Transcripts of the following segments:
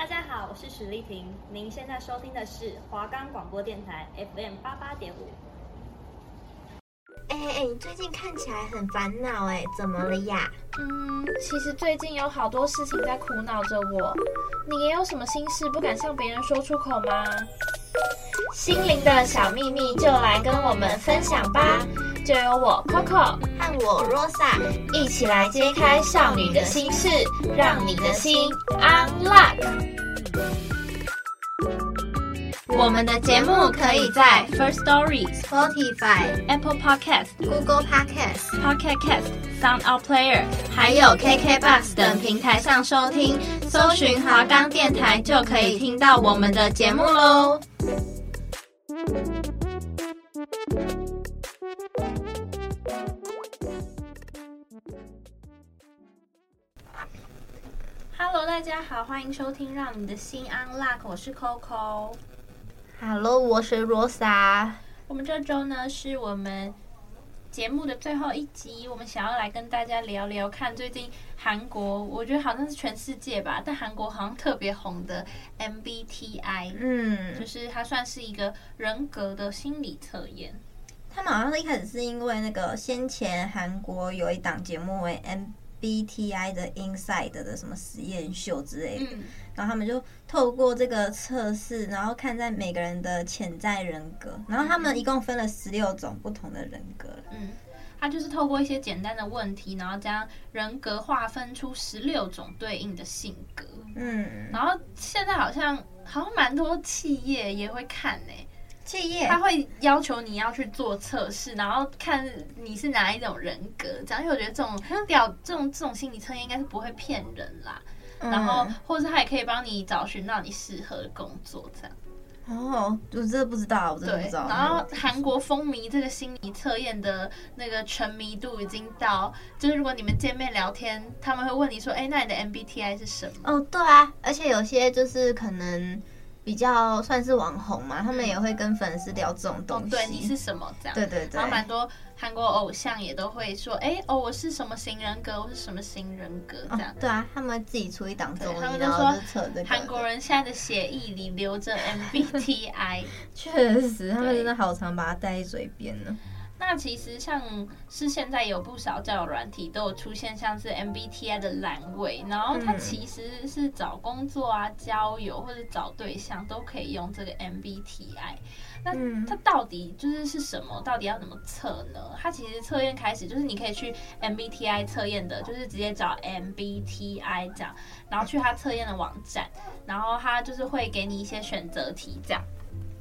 大家好，我是史丽婷，您现在收听的是华冈广播电台 FM 八八点五。哎哎哎，你最近看起来很烦恼哎，怎么了呀？嗯，其实最近有好多事情在苦恼着我。你也有什么心事不敢向别人说出口吗？心灵的小秘密就来跟我们分享吧，就由我 Coco 和我 Rosa 一起来揭开少女的心事，让你的心 unlock。我们的节目可以在 First Story、Spotify、Apple Podcast、Google Podcast、Pocket Cast、Sound Out Player，还有 KK Bus 等平台上收听，搜寻华冈电台就可以听到我们的节目喽。Hello，大家好，欢迎收听《让你的心 unlock》，我是 Coco。Hello，我是 Rosa。我们这周呢是我们节目的最后一集，我们想要来跟大家聊聊看最近韩国，我觉得好像是全世界吧，但韩国好像特别红的 MBTI，嗯，就是它算是一个人格的心理测验。他们好像是一开始是因为那个先前韩国有一档节目为 MBTI 的 Inside 的什么实验秀之类的，嗯、然后他们就透过这个测试，然后看在每个人的潜在人格，然后他们一共分了十六种不同的人格。嗯，他就是透过一些简单的问题，然后将人格划分出十六种对应的性格。嗯，然后现在好像好像蛮多企业也会看呢、欸。企业他会要求你要去做测试，然后看你是哪一种人格，这样。因为我觉得这种调、这种这种心理测验应该是不会骗人啦。嗯、然后，或者他也可以帮你找寻到你适合的工作，这样。哦，我真的不知道，我真的不知道。然后，韩国风靡这个心理测验的那个沉迷度已经到，就是如果你们见面聊天，他们会问你说：“哎，那你的 MBTI 是什么？”哦，对啊，而且有些就是可能。比较算是网红嘛，他们也会跟粉丝聊这种东西。哦、对，你是什么这样？对对对。然后蛮多韩国偶像也都会说，哎、欸，哦，我是什么型人格，我是什么型人格这样。哦、对啊，他们自己出一档综艺，他们就说韩国人现在的血液里流着 MBTI。确实，他们真的好常把它带在嘴边呢。那其实像是现在有不少交友软体都有出现像是 MBTI 的栏位，然后它其实是找工作啊、交友或者找对象都可以用这个 MBTI。那它到底就是是什么？到底要怎么测呢？它其实测验开始就是你可以去 MBTI 测验的，就是直接找 MBTI 这样，然后去它测验的网站，然后它就是会给你一些选择题这样。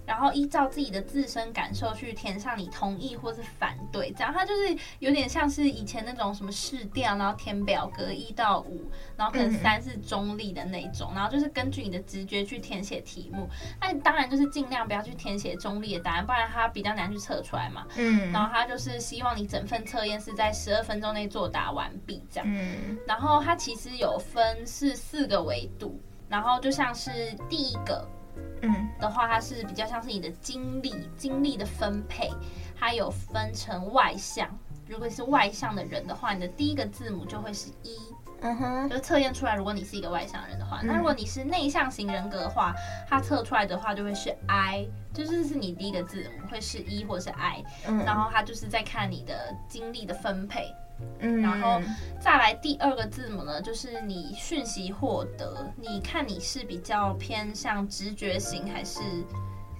然后依照自己的自身感受去填上你同意或是反对，这样它就是有点像是以前那种什么试调，然后填表格一到五，然后可能三是中立的那种，然后就是根据你的直觉去填写题目。那当然就是尽量不要去填写中立的答案，不然它比较难去测出来嘛。嗯。然后它就是希望你整份测验是在十二分钟内作答完毕这样。嗯。然后它其实有分是四个维度，然后就像是第一个。嗯，的话，它是比较像是你的精力，精力的分配，它有分成外向。如果是外向的人的话，你的第一个字母就会是 E。嗯哼，就是测验出来，如果你是一个外向人的话，那如果你是内向型人格的话，它测出来的话就会是 I，就是是你第一个字母会是 E 或是 I。嗯，然后它就是在看你的精力的分配。嗯，然后再来第二个字母呢，就是你讯息获得，你看你是比较偏向直觉型还是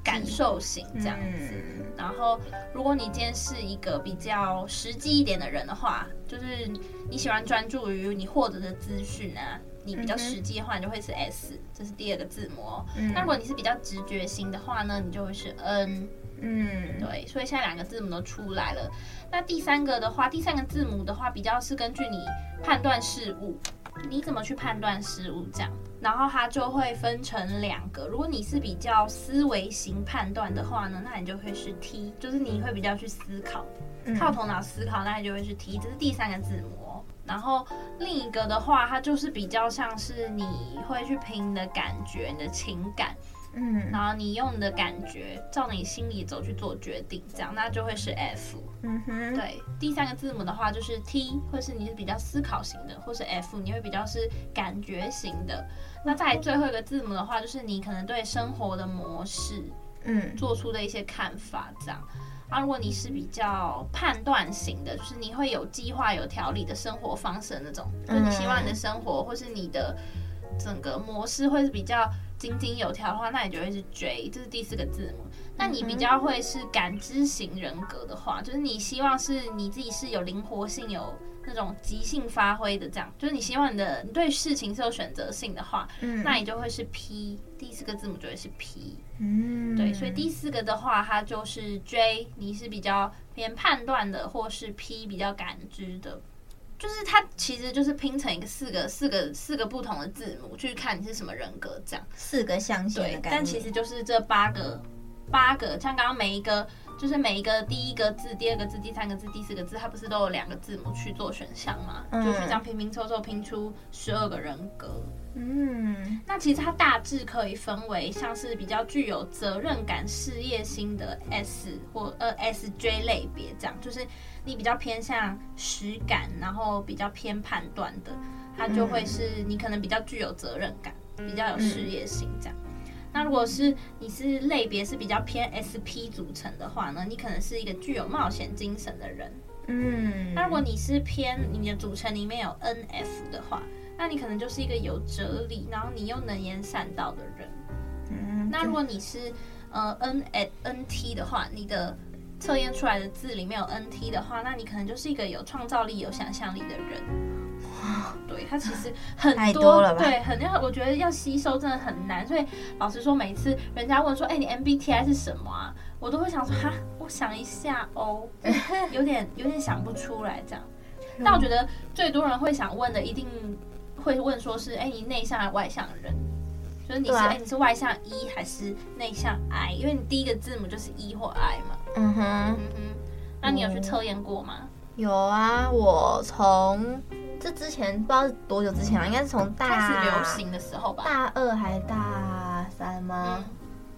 感受型这样子。然后如果你今天是一个比较实际一点的人的话，就是你喜欢专注于你获得的资讯啊，你比较实际的话，你就会是 S，这是第二个字母哦。那如果你是比较直觉型的话呢，你就会是 N。嗯，对，所以现在两个字母都出来了。那第三个的话，第三个字母的话，比较是根据你判断事物，你怎么去判断事物这样，然后它就会分成两个。如果你是比较思维型判断的话呢，那你就会是 T，就是你会比较去思考，靠头脑思考，那你就会是 T，这是第三个字母哦。然后另一个的话，它就是比较像是你会去凭你的感觉、你的情感。嗯，然后你用你的感觉照你心里走去做决定，这样那就会是 F。嗯哼，对，第三个字母的话就是 T，或是你是比较思考型的，或是 F，你会比较是感觉型的。那在最后一个字母的话，就是你可能对生活的模式，嗯，做出的一些看法，这样。啊，如果你是比较判断型的，就是你会有计划、有条理的生活方式的那种，就是你希望你的生活或是你的整个模式会是比较井井有条的话，那你就会是 J，这是第四个字母。那你比较会是感知型人格的话，就是你希望是你自己是有灵活性、有那种即兴发挥的，这样，就是你希望你的你对事情是有选择性的话，嗯，那你就会是 P，第四个字母就会是 P，嗯，对，所以第四个的话，它就是 J，你是比较偏判断的，或是 P 比较感知的，就是它其实就是拼成一个四个四个四个不同的字母去看你是什么人格，这样四个象限的感觉，但其实就是这八个。八个，像刚刚每一个，就是每一个第一个字、第二个字、第三个字、第四个字，它不是都有两个字母去做选项吗？嗯、就是这样拼拼凑凑拼出十二个人格。嗯，那其实它大致可以分为像是比较具有责任感、事业心的 S 或呃 SJ 类别，这样就是你比较偏向实感，然后比较偏判断的，它就会是你可能比较具有责任感，比较有事业心这样。那如果是你是类别是比较偏 SP 组成的话呢，你可能是一个具有冒险精神的人。嗯，那如果你是偏你的组成里面有 NF 的话，那你可能就是一个有哲理，然后你又能言善道的人。嗯，那如果你是呃 N NT 的话，你的测验出来的字里面有 NT 的话，那你可能就是一个有创造力、有想象力的人。对，它其实很多，多了吧？对，很要，我觉得要吸收真的很难。所以老实说，每次人家问说：“哎，你 MBTI 是什么啊？”我都会想说：“哈，我想一下哦，有点有点想不出来这样。”但我觉得最多人会想问的，一定会问说是：“哎，你内向还是外向的人？就是你是哎，你是外向 E 还是内向 I？因为你第一个字母就是 E 或 I 嘛。”嗯哼，嗯哼。那你有去测验过吗？有啊，我从。这之前不知道是多久之前了，应该是从大开始流行的时候吧，大二还大三吗？嗯、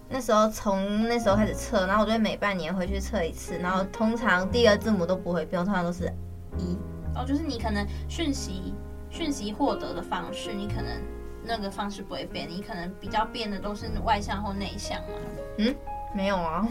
那时候从那时候开始测，然后我就会每半年回去测一次，然后通常第二字母都不会变，通常都是一。哦，就是你可能讯息讯息获得的方式，你可能那个方式不会变，你可能比较变的都是外向或内向嘛。嗯。没有啊，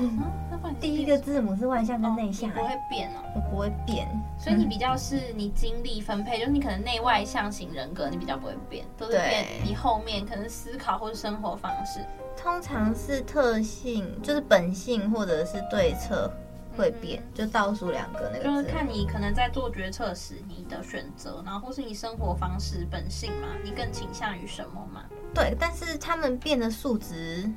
第一个字母是外向跟内向，不会变哦，我不会变，所以你比较是你精力分配，就是你可能内外向型人格，你比较不会变，都是变你后面可能思考或者生活方式，通常是特性，就是本性或者是对策会变，就倒数两个那个，就是看你可能在做决策时你的选择，然后或是你生活方式本性嘛，你更倾向于什么嘛？对，但是他们变的数值。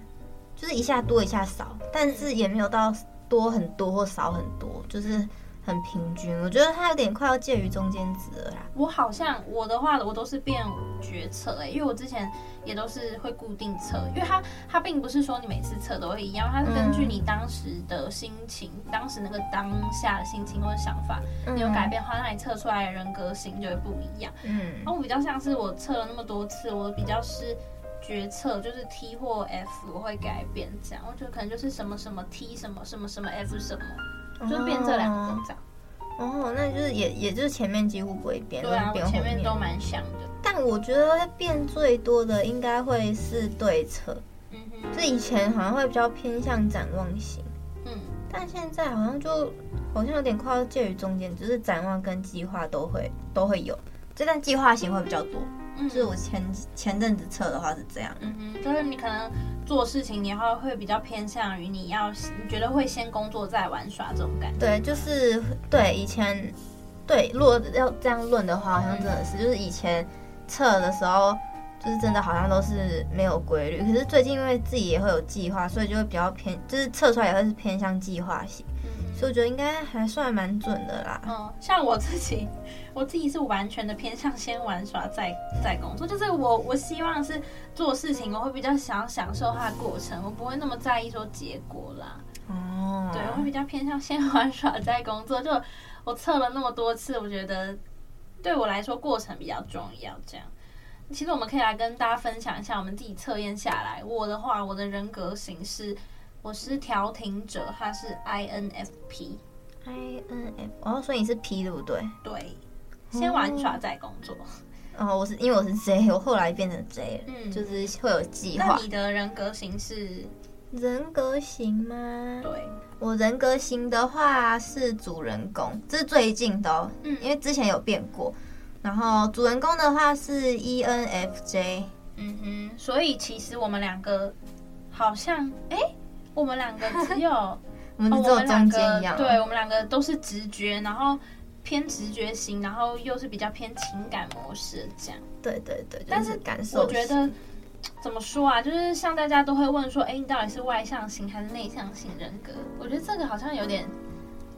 就是一下多一下少，但是也没有到多很多或少很多，就是很平均。我觉得它有点快要介于中间值了啦。我好像我的话，我都是变决策哎，因为我之前也都是会固定测，因为它它并不是说你每次测都会一样，它是根据你当时的心情、嗯、当时那个当下的心情或者想法，你有改变的话，那你测出来的人格型就会不一样。嗯，然后我比较像是我测了那么多次，我比较是。决策就是 T 或 F 我会改变这样，我觉得可能就是什么什么 T 什么什么什么 F 什么，就是变这两个这样。哦，那就是也也就是前面几乎不会变，对啊，变前面都蛮像的。但我觉得变最多的应该会是对策，嗯哼，这以前好像会比较偏向展望型，嗯，但现在好像就好像有点快要介于中间，就是展望跟计划都会都会有，这但计划型会比较多。嗯，就是我前前阵子测的话是这样，嗯哼，就是你可能做事情，你会会比较偏向于你要你觉得会先工作再玩耍这种感觉。对，就是对以前，对，如果要这样论的话，好像真的是，就是以前测的时候，就是真的好像都是没有规律。可是最近因为自己也会有计划，所以就会比较偏，就是测出来也会是偏向计划型。所以我觉得应该还算蛮准的啦。嗯，像我自己，我自己是完全的偏向先玩耍再再工作。就是我我希望是做事情，我会比较想要享受它的过程，我不会那么在意说结果啦。哦，对，我会比较偏向先玩耍再工作。就我测了那么多次，我觉得对我来说过程比较重要。这样，其实我们可以来跟大家分享一下，我们自己测验下来，我的话，我的人格型是我是调停者，他是 INFP。INF，哦，所以你是 P 对不对？对，先玩耍再工作。哦，我是因为我是 J，我后来变成 J 了，嗯，就是会有计划。那你的人格型是人格型吗？对，我人格型的话是主人公，这是最近的哦，嗯，因为之前有变过。然后主人公的话是 ENFJ，嗯哼，所以其实我们两个好像，哎，我们两个只有 我们只有中间一样，对，我们两个都是直觉，然后偏直觉型，然后又是比较偏情感模式这样。对对对，但是感受，我觉得怎么说啊？就是像大家都会问说，哎，你到底是外向型还是内向型人格？我觉得这个好像有点。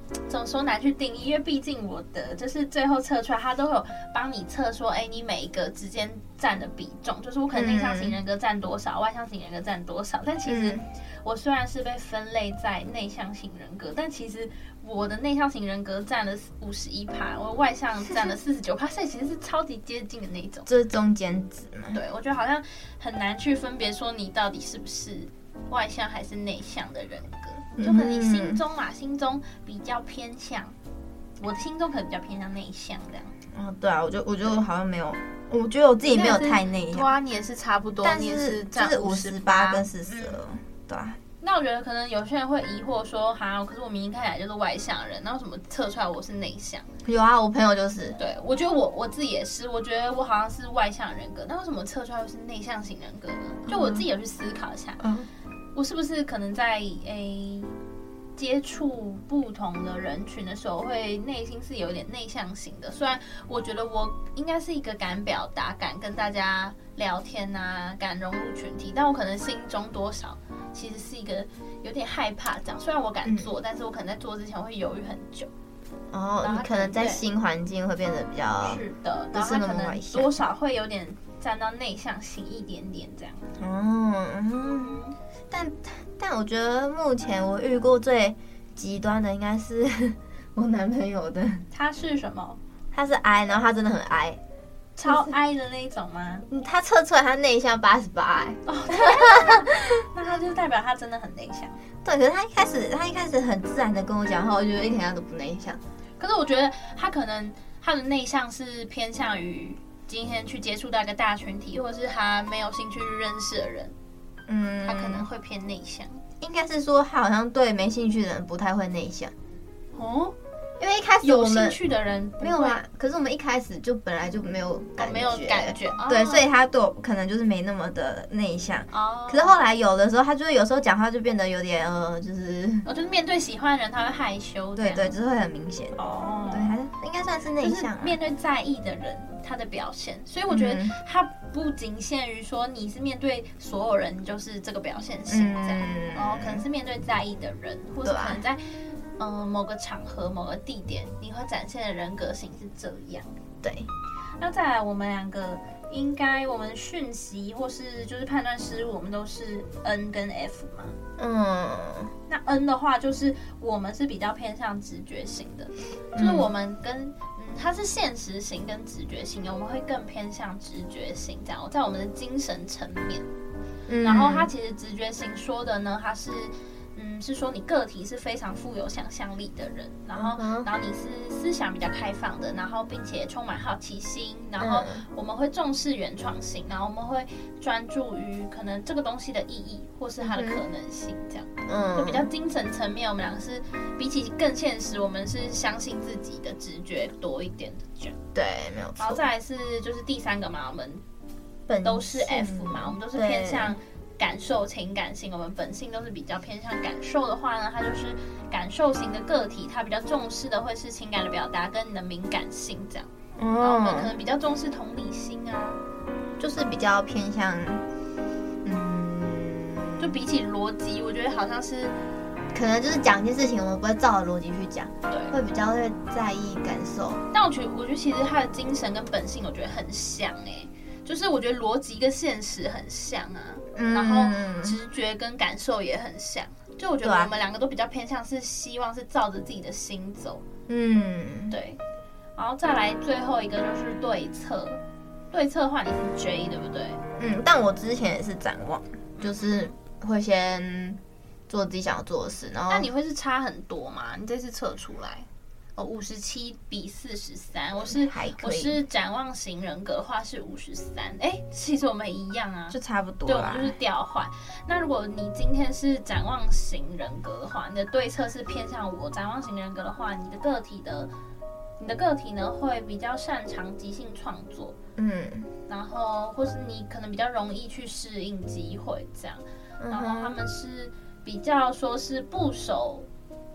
怎么说难去定义？因为毕竟我的就是最后测出来，他都有帮你测说，哎，你每一个之间占的比重，就是我可能内向型人格占多少，嗯、外向型人格占多少。但其实我虽然是被分类在内向型人格，但其实我的内向型人格占了五十一趴，我外向占了四十九趴，所以其实是超级接近的那种，这是中间值嘛？对，我觉得好像很难去分别说你到底是不是外向还是内向的人格。就可能你心中嘛，嗯、心中比较偏向，我的心中可能比较偏向内向这样。哦，对啊，我就我就好像没有，我觉得我自己没有太内向。哇，你也是差不多，但是你也是就是五十八跟四十二，对啊。那我觉得可能有些人会疑惑说，哈，可是我明明看起来就是外向人，那为什么测出来我是内向？有啊，我朋友就是。对，我觉得我我自己也是，我觉得我好像是外向人格，那为什么测出来又是内向型人格呢？就我自己有去思考一下。嗯。我是不是可能在诶、欸、接触不同的人群的时候，会内心是有点内向型的？虽然我觉得我应该是一个敢表达、敢跟大家聊天啊、敢融入群体，但我可能心中多少其实是一个有点害怕这样。虽然我敢做，嗯、但是我可能在做之前我会犹豫很久。哦，可你可能在新环境会变得比较是的，然后他可能多少会有点站到内向型一点点这样。哦。嗯但但我觉得目前我遇过最极端的应该是 我男朋友的。他是什么？他是 I，然后他真的很 I，超 I 的那一种吗？嗯，他测出来他内向八十八。哦，那他就代表他真的很内向。对，可是他一开始他一开始很自然的跟我讲话，我觉得一点他都不内向。可是我觉得他可能他的内向是偏向于今天去接触到一个大群体，或者是他没有兴趣去认识的人。嗯，他可能会偏内向，应该是说他好像对没兴趣的人不太会内向。哦，因为一开始有兴趣的人没有啦，可是我们一开始就本来就没有感觉，没有感觉，对，所以他对我可能就是没那么的内向。哦，可是后来有的时候，他就是有时候讲话就变得有点呃，就是哦，就是面对喜欢的人他会害羞，对对，就是会很明显。哦，对，还是应该算是内向，面对在意的人。他的表现，所以我觉得他不仅限于说你是面对所有人就是这个表现型这样，嗯、然后可能是面对在意的人，或者可能在嗯、呃、某个场合、某个地点，你会展现的人格型是这样。对，那再来我们两个应该我们讯息或是就是判断失误，我们都是 N 跟 F 嘛。嗯，那 N 的话就是我们是比较偏向直觉型的，就是我们跟嗯。它是现实型跟直觉型的，我们会更偏向直觉型这样，在我们的精神层面。嗯、然后它其实直觉型说的呢，它是。嗯，是说你个体是非常富有想象力的人，然后，然后你是思想比较开放的，然后并且充满好奇心，然后我们会重视原创性，然后我们会专注于可能这个东西的意义或是它的可能性，这样，嗯，就比较精神层面，我们两个是比起更现实，我们是相信自己的直觉多一点的这样，对，没有错。然后再来是就是第三个嘛，我们都是 F 嘛，我们都是偏向。感受情感性，我们本性都是比较偏向感受的话呢，它就是感受型的个体，它比较重视的会是情感的表达跟你的敏感性这样。嗯，然后我们可能比较重视同理心啊，就是比较偏向，嗯，就比起逻辑，我觉得好像是，可能就是讲一件事情，我们不会照着逻辑去讲，对，会比较会在意感受。但我觉得，我觉得其实他的精神跟本性，我觉得很像哎、欸。就是我觉得逻辑跟现实很像啊，嗯、然后直觉跟感受也很像。就我觉得我们两个都比较偏向是希望是照着自己的心走。嗯，对。然后再来最后一个就是对策。对策的话，你是 J 对不对？嗯，但我之前也是展望，就是会先做自己想要做的事，然后那你会是差很多吗？你这次测出来？哦，五十七比四十三，我是我是展望型人格的话是五十三，哎，其实我们一样啊，就差不多，对，我们就是调换。那如果你今天是展望型人格的话，你的对策是偏向我展望型人格的话，你的个体的你的个体呢会比较擅长即兴创作，嗯，然后或是你可能比较容易去适应机会这样，然后他们是比较说是不守。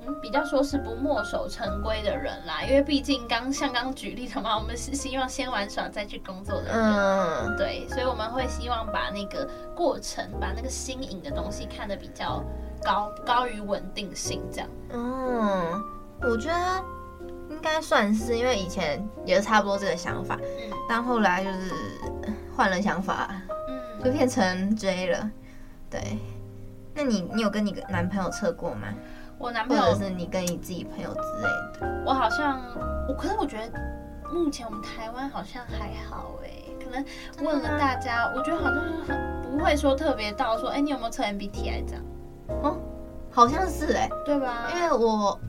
嗯，比较说是不墨守成规的人啦，因为毕竟刚像刚举例的嘛，我们是希望先玩耍再去工作的人，嗯，对，所以我们会希望把那个过程，把那个新颖的东西看得比较高，高于稳定性这样。嗯，我觉得应该算是，因为以前也是差不多这个想法，嗯，但后来就是换了想法，嗯，就变成 J 了。对，那你你有跟你男朋友测过吗？我男朋友，或者是你跟你自己朋友之类的。我好像，我可是我觉得目前我们台湾好像还好哎、欸，可能问了大家，我觉得好像很不会说特别到说，哎、欸，你有没有测 MBTI 这样？哦，好像是哎、欸，对吧？因为我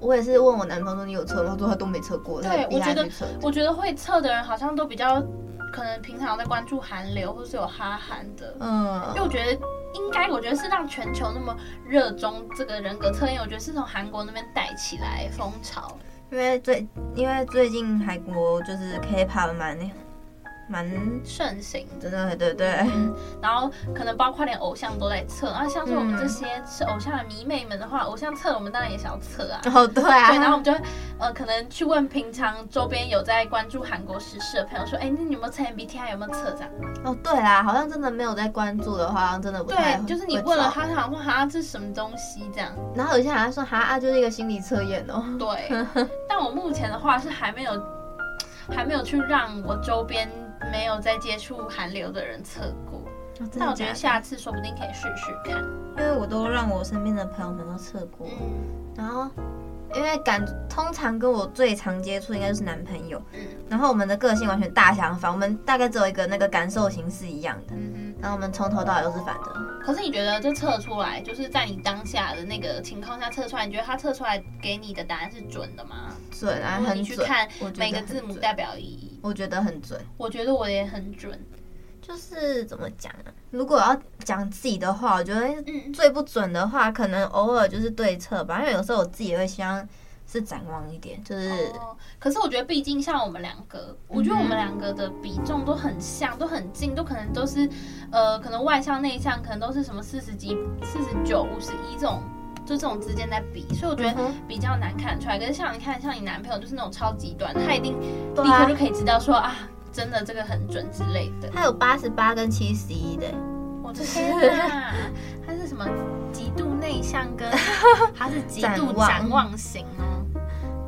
我也是问我男朋友说你有测吗？他说他都没测过。对，我觉得我觉得会测的人好像都比较可能平常在关注韩流或是有哈韩的，嗯，因为我觉得。应该我觉得是让全球那么热衷这个人格测验，我觉得是从韩国那边带起来风潮，因为最因为最近韩国就是 K-pop 蛮。蛮盛行真的，对对对，嗯，然后可能包括连偶像都在测，然后像是我们这些是偶像的迷妹们的话，偶像测我们当然也想要测啊。哦，对啊。对，然后我们就会呃，可能去问平常周边有在关注韩国时事的朋友说，哎，那你有没有测 MBTI？有没有测这样？哦，对啦，好像真的没有在关注的话，好像真的不太。对，就是你问了他，他好像说哈，这是什么东西这样？然后有些人还说哈啊，就是一个心理测验哦。对，但我目前的话是还没有，还没有去让我周边。没有在接触韩流的人测过，哦，但我觉得下次说不定可以试试看，因为我都让我身边的朋友们都测过，嗯，然后因为感通常跟我最常接触应该就是男朋友，嗯，然后我们的个性完全大相反，我们大概只有一个那个感受型是一样的，嗯，然后我们从头到尾都是反的。可是你觉得这测出来，就是在你当下的那个情况下测出来，你觉得他测出来给你的答案是准的吗？准啊，很准。你去看每个字母代表意义。我觉得很准，我觉得我也很准。就是怎么讲呢？如果要讲自己的话，我觉得最不准的话，可能偶尔就是对策吧。因为有时候我自己也会希望是展望一点，就是。哦，可是我觉得，毕竟像我们两个，我觉得我们两个的比重都很像，都很近，都可能都是呃，可能外向内向，可能都是什么四十几、四十九、五十一这种，就这种之间在比，所以我觉得比较难看出来。可是像你看，像你男朋友就是那种超极端，他一定立刻就可以知道说啊。真的这个很准之类的，他有八十八跟七十一的，我的天哪！他是什么极度内向跟 他是极度展望型哦。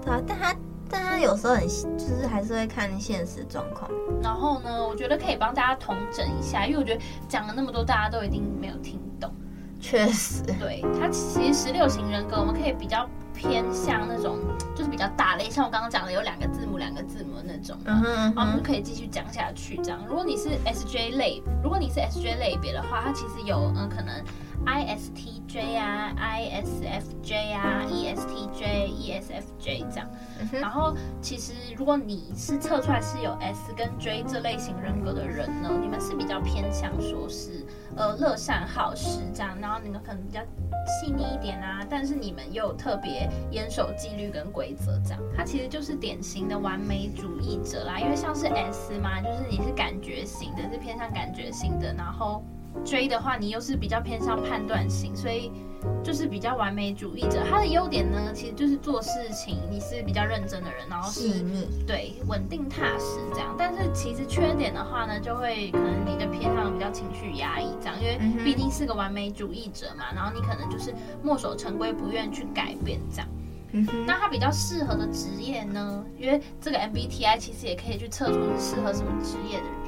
对啊，但他但他有时候很就是还是会看现实状况。然后呢，我觉得可以帮大家统整一下，因为我觉得讲了那么多，大家都一定没有听懂。确实，对，他其实十六型人格，我们可以比较。偏向那种就是比较大类，像我刚刚讲的有两个字母、两个字母的那种，然后我们就可以继续讲下去。这样，如果你是 SJ 类，如果你是 SJ 类别的话，它其实有嗯可能 ISTJ 啊、ISFJ 啊、ESTJ、ESFJ 这样。然后其实如果你是测出来是有 S 跟 J 这类型人格的人呢，你们是比较偏向说是呃乐善好施这样，然后你们可能比较。细腻一点啊，但是你们又特别严守纪律跟规则，这样，他其实就是典型的完美主义者啦。因为像是 S 嘛，就是你是感觉型的，是偏向感觉型的，然后。J 的话，你又是比较偏向判断型，所以就是比较完美主义者。他的优点呢，其实就是做事情你是比较认真的人，然后是对稳定踏实这样。但是其实缺点的话呢，就会可能你的偏向比较情绪压抑这样，因为毕竟是个完美主义者嘛，然后你可能就是墨守成规，不愿去改变这样。那他比较适合的职业呢？因为这个 MBTI 其实也可以去测出你适合什么职业的人。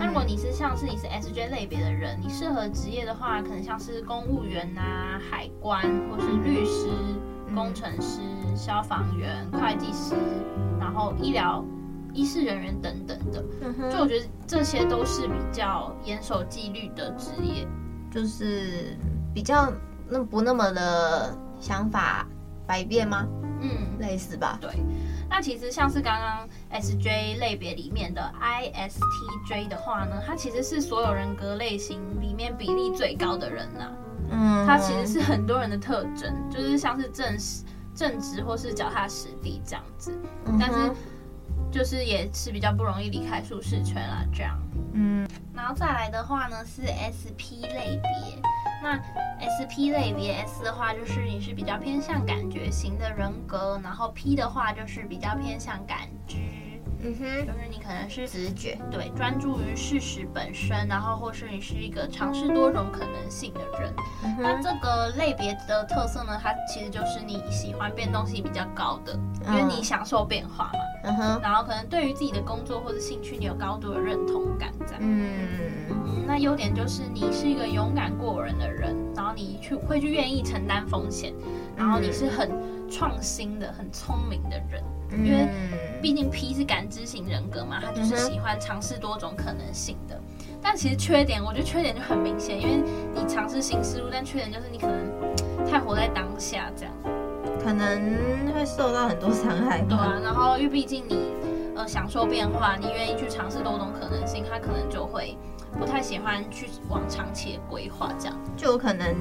那如果你是像是你是 SJ 类别的人，你适合职业的话，可能像是公务员呐、啊、海关，或是律师、工程师、消防员、会计师，然后医疗医事人员等等的。嗯，就我觉得这些都是比较严守纪律的职业，就是比较那不那么的想法百变吗？嗯，类似吧。对。那其实像是刚刚 SJ 类别里面的 ISTJ 的话呢，它其实是所有人格类型里面比例最高的人呐、啊。嗯，它其实是很多人的特征，就是像是正、正直或是脚踏实地这样子。但是就是也是比较不容易离开舒适圈啦，这样。嗯，然后再来的话呢是 SP 类别。那 S P 类别 S 的话，就是你是比较偏向感觉型的人格，然后 P 的话就是比较偏向感知，嗯哼，就是你可能是直觉，对，专注于事实本身，然后或是你是一个尝试多种可能性的人。嗯、那这个类别的特色呢，它其实就是你喜欢变动性比较高的，因为你享受变化嘛，嗯哼，然后可能对于自己的工作或者兴趣，你有高度的认同感在，嗯。那优点就是你是一个勇敢过人的人，然后你去会去愿意承担风险，然后你是很创新的、很聪明的人，嗯、因为毕竟 P 是感知型人格嘛，他就是喜欢尝试多种可能性的。但其实缺点，我觉得缺点就很明显，因为你尝试新事物，但缺点就是你可能太活在当下，这样可能会受到很多伤害。对啊，然后因为毕竟你呃享受变化，你愿意去尝试多种可能性，他可能就会。不太喜欢去往长期的规划，这样就有可能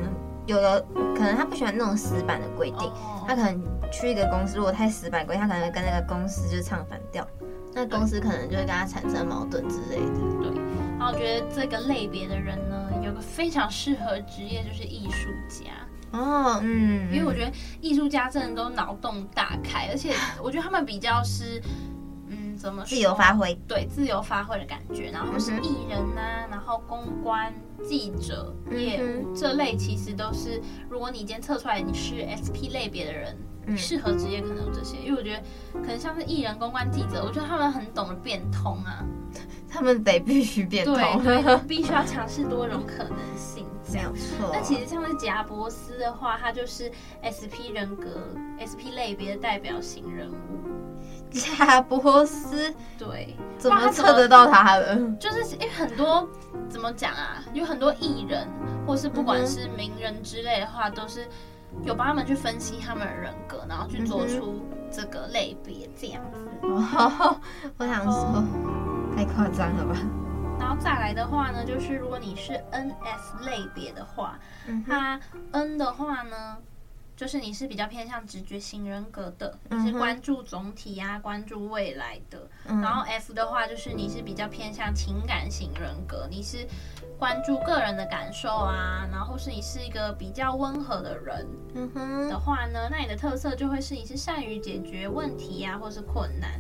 有的可能他不喜欢那种死板的规定，哦、他可能去一个公司，如果太死板规，他可能会跟那个公司就唱反调，那公司可能就会跟他产生矛盾之类的。对，然后我觉得这个类别的人呢，有个非常适合职业就是艺术家哦，嗯，因为我觉得艺术家真的都脑洞大开，而且我觉得他们比较是。怎么说？自由发挥，对，自由发挥的感觉。然后是艺人呐、啊，然后公关、记者、业务这类，其实都是，如果你今天测出来你是 SP 类别的人，适合职业可能有这些。因为我觉得，可能像是艺人、公关、记者，我觉得他们很懂得变通啊，他们得必须变通，对，必须要尝试多种可能性，这样。错。那其实像是贾伯斯的话，他就是 SP 人格、SP 类别的代表型人物。贾伯斯，对，怎么测得到他的？就是因为很多怎么讲啊，有很多艺人，或是不管是名人之类的话，都是有帮他们去分析他们的人格，然后去做出这个类别这样子。哦，我想说，太夸张了吧？然后再来的话呢，就是如果你是 NS 类别的话，它 N 的话呢？就是你是比较偏向直觉型人格的，你是关注总体呀、啊，关注未来的。然后 F 的话，就是你是比较偏向情感型人格，你是关注个人的感受啊，然后是你是一个比较温和的人。嗯哼，的话呢，那你的特色就会是你是善于解决问题呀、啊，或是困难。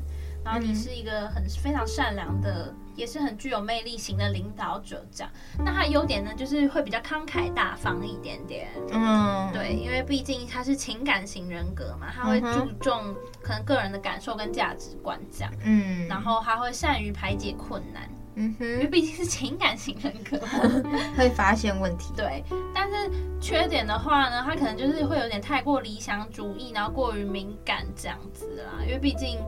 然后你是一个很非常善良的，也是很具有魅力型的领导者，这样。那他的优点呢，就是会比较慷慨大方一点点。嗯，对，因为毕竟他是情感型人格嘛，他会注重可能个人的感受跟价值观这样。嗯，然后他会善于排解困难。嗯哼，因为毕竟是情感型人格，会发现问题。对，但是缺点的话呢，他可能就是会有点太过理想主义，然后过于敏感这样子啦。因为毕竟。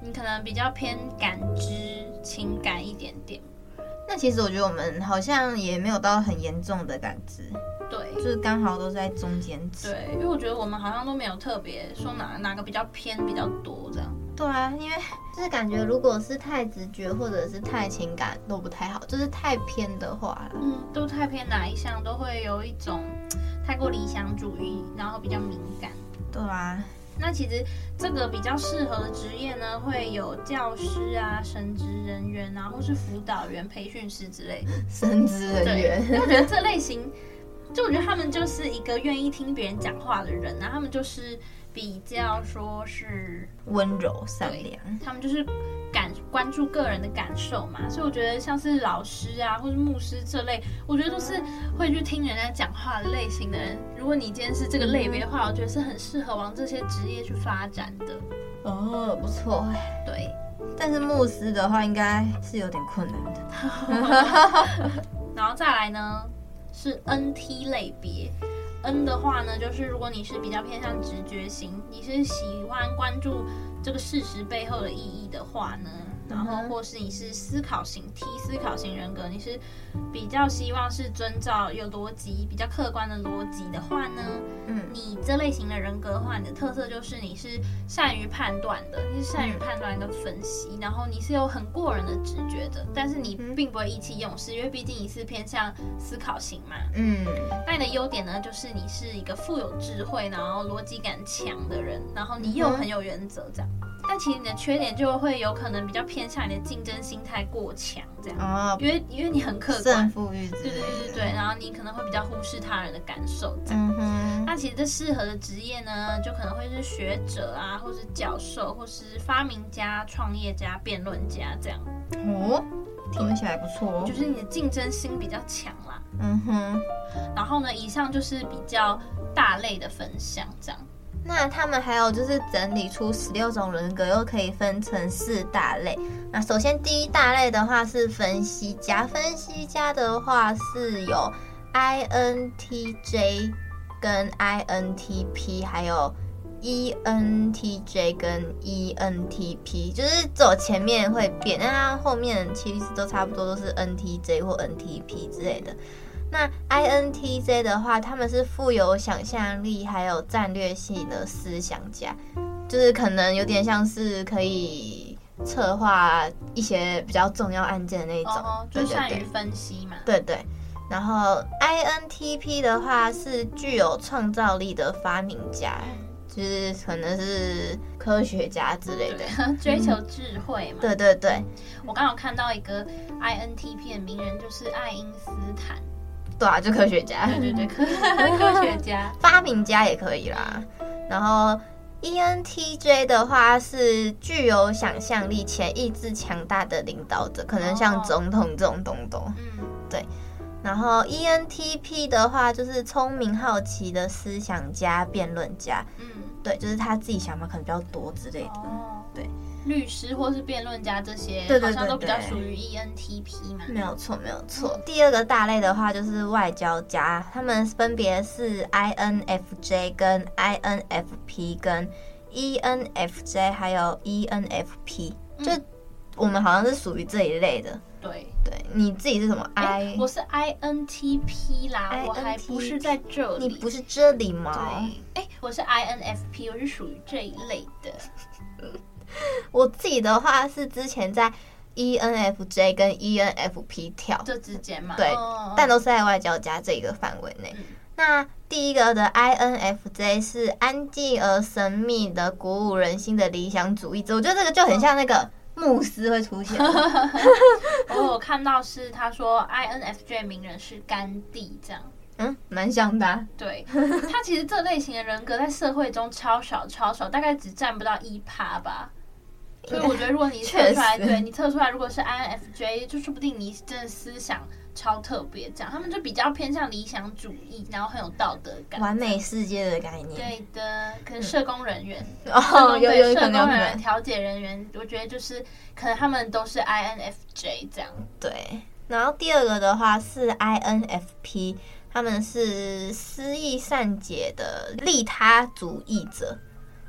你可能比较偏感知情感一点点，那其实我觉得我们好像也没有到很严重的感知，对，就是刚好都在中间值。对，因为我觉得我们好像都没有特别说哪哪个比较偏比较多这样。对啊，因为就是感觉如果是太直觉或者是太情感都不太好，就是太偏的话，嗯，都太偏哪一项都会有一种太过理想主义，然后比较敏感。对啊。那其实这个比较适合的职业呢，会有教师啊、神职人员啊，或是辅导员、培训师之类的。神职人员，因为我觉得这类型，就我觉得他们就是一个愿意听别人讲话的人啊，他们就是。比较说是温柔善良，他们就是感关注个人的感受嘛，所以我觉得像是老师啊，或是牧师这类，我觉得都是会去听人家讲话的类型的人。如果你今天是这个类别的话，我觉得是很适合往这些职业去发展的。哦，不错，对。但是牧师的话，应该是有点困难的。然后再来呢，是 NT 类别。N 的话呢，就是如果你是比较偏向直觉型，你是喜欢关注这个事实背后的意义的话呢。然后，或是你是思考型 T 思考型人格，你是比较希望是遵照有逻辑、比较客观的逻辑的话呢，嗯，你这类型的人格的话，你的特色就是你是善于判断的，你是善于判断跟分析，然后你是有很过人的直觉的，但是你并不会意气用事，因为毕竟你是偏向思考型嘛，嗯，那你的优点呢，就是你是一个富有智慧，然后逻辑感强的人，然后你又很有原则，这样。但其实你的缺点就会有可能比较偏向你的竞争心态过强，这样，哦，因为因为你很客观，胜负欲，对对对对，然后你可能会比较忽视他人的感受，这样。嗯。那其实这适合的职业呢，就可能会是学者啊，或是教授，或是发明家、创业家、辩论家这样。哦，听起来不错哦。就是你的竞争心比较强啦。嗯哼。然后呢，以上就是比较大类的分享，这样。那他们还有就是整理出十六种人格，又可以分成四大类。那首先第一大类的话是分析家，分析家的话是有 INTJ 跟 INTP，还有 ENTJ 跟 ENTP，就是走前面会变，但它后面其实都差不多，都是 NTJ 或 NTP 之类的。那 INTJ 的话，他们是富有想象力，还有战略性的思想家，就是可能有点像是可以策划一些比较重要案件的那一种，哦，就善于分析嘛。对对。然后 INTP 的话是具有创造力的发明家，就是可能是科学家之类的，追求智慧嘛。对对对。我刚好看到一个 INTP 的名人，就是爱因斯坦。对啊，就科学家，对对对，科科学家、发明家也可以啦。然后 ENTJ 的话是具有想象力且意志强大的领导者，可能像总统这种东东。嗯，对。然后 ENTP 的话就是聪明好奇的思想家、辩论家。嗯，对，就是他自己想法可能比较多之类的。哦，对。律师或是辩论家这些，好像都比较属于 ENTP 嘛。没有错，没有错。嗯。第二个大类的话就是外交家，他们分别是 INFJ 跟 INFP 跟 ENFJ 还有 ENFP，嗯，就我们好像是属于这一类的。对对，你自己是什么？I？欸，我是 INTP 啦，INTP，我还不是在这里。你不是这里吗？对，哎，我是 INFP，我是属于这一类的。我自己的话是之前在 ENFJ 跟 ENFP 跳这之间嘛，对，但都是在外交家这个范围内。那第一个的 INFJ 是安静而神秘的、鼓舞人心的理想主义者，我觉得这个就很像那个牧师会出现。我有看到是他说 INFJ 名人是甘地这样，嗯，蛮像的啊。对，他其实这类型的人格在社会中超少超少，大概只占不到一趴吧。所以我觉得，如果你测出来，对你测出来，如果是 INFJ，就说不定你真的思想超特别。这样，他们就比较偏向理想主义，然后很有道德感，完美世界的概念。对的，可能社工人员，哦，有有社工人员、调解人员，我觉得就是可能他们都是 INFJ 这样。对，然后第二个的话是 INFP，他们是诗意善解的利他主义者。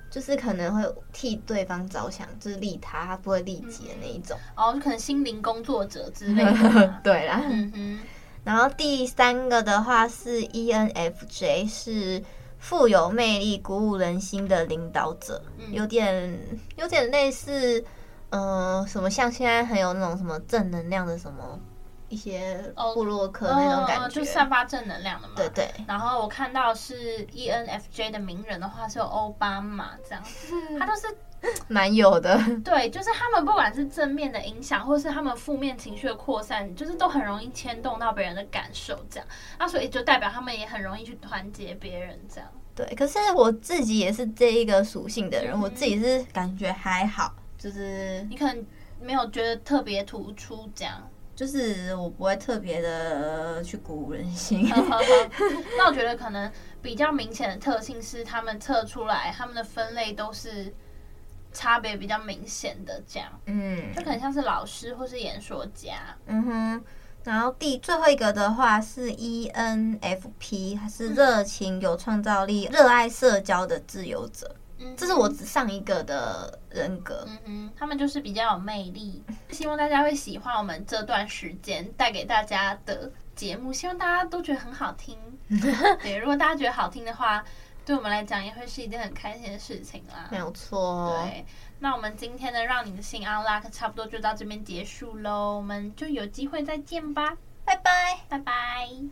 就是可能会替对方着想，就是利他，他不会利己的那一种。嗯、哦，就可能心灵工作者之类的。对啦。嗯哼。然后第三个的话是 ENFJ，是富有魅力、鼓舞人心的领导者，嗯、有点有点类似，嗯、呃，什么像现在很有那种什么正能量的什么。一些布洛克那种感觉，就散发正能量的嘛。对对。然后我看到是 ENFJ 的名人的话，是有奥巴马这样，他都是 蛮有的。对，就是他们不管是正面的影响，或是他们负面情绪的扩散，就是都很容易牵动到别人的感受，这样。那所以就代表他们也很容易去团结别人，这样。对，可是我自己也是这一个属性的人，嗯，我自己是感觉还好，就是你可能没有觉得特别突出这样。就是我不会特别的去鼓舞人心。那我觉得可能比较明显的特性是，他们测出来他们的分类都是差别比较明显的，这样。嗯，就可能像是老师或是演说家。嗯哼。然后第最后一个的话是 ENFP，还是热情、有创造力、热爱社交的自由者。嗯，这是我只上一个的人格。嗯哼，他们就是比较有魅力。希望大家会喜欢我们这段时间带给大家的节目，希望大家都觉得很好听。对，如果大家觉得好听的话，对我们来讲也会是一件很开心的事情啦。没有错。对，那我们今天的让你的心 unlock 差不多就到这边结束喽，我们就有机会再见吧，拜拜，拜拜。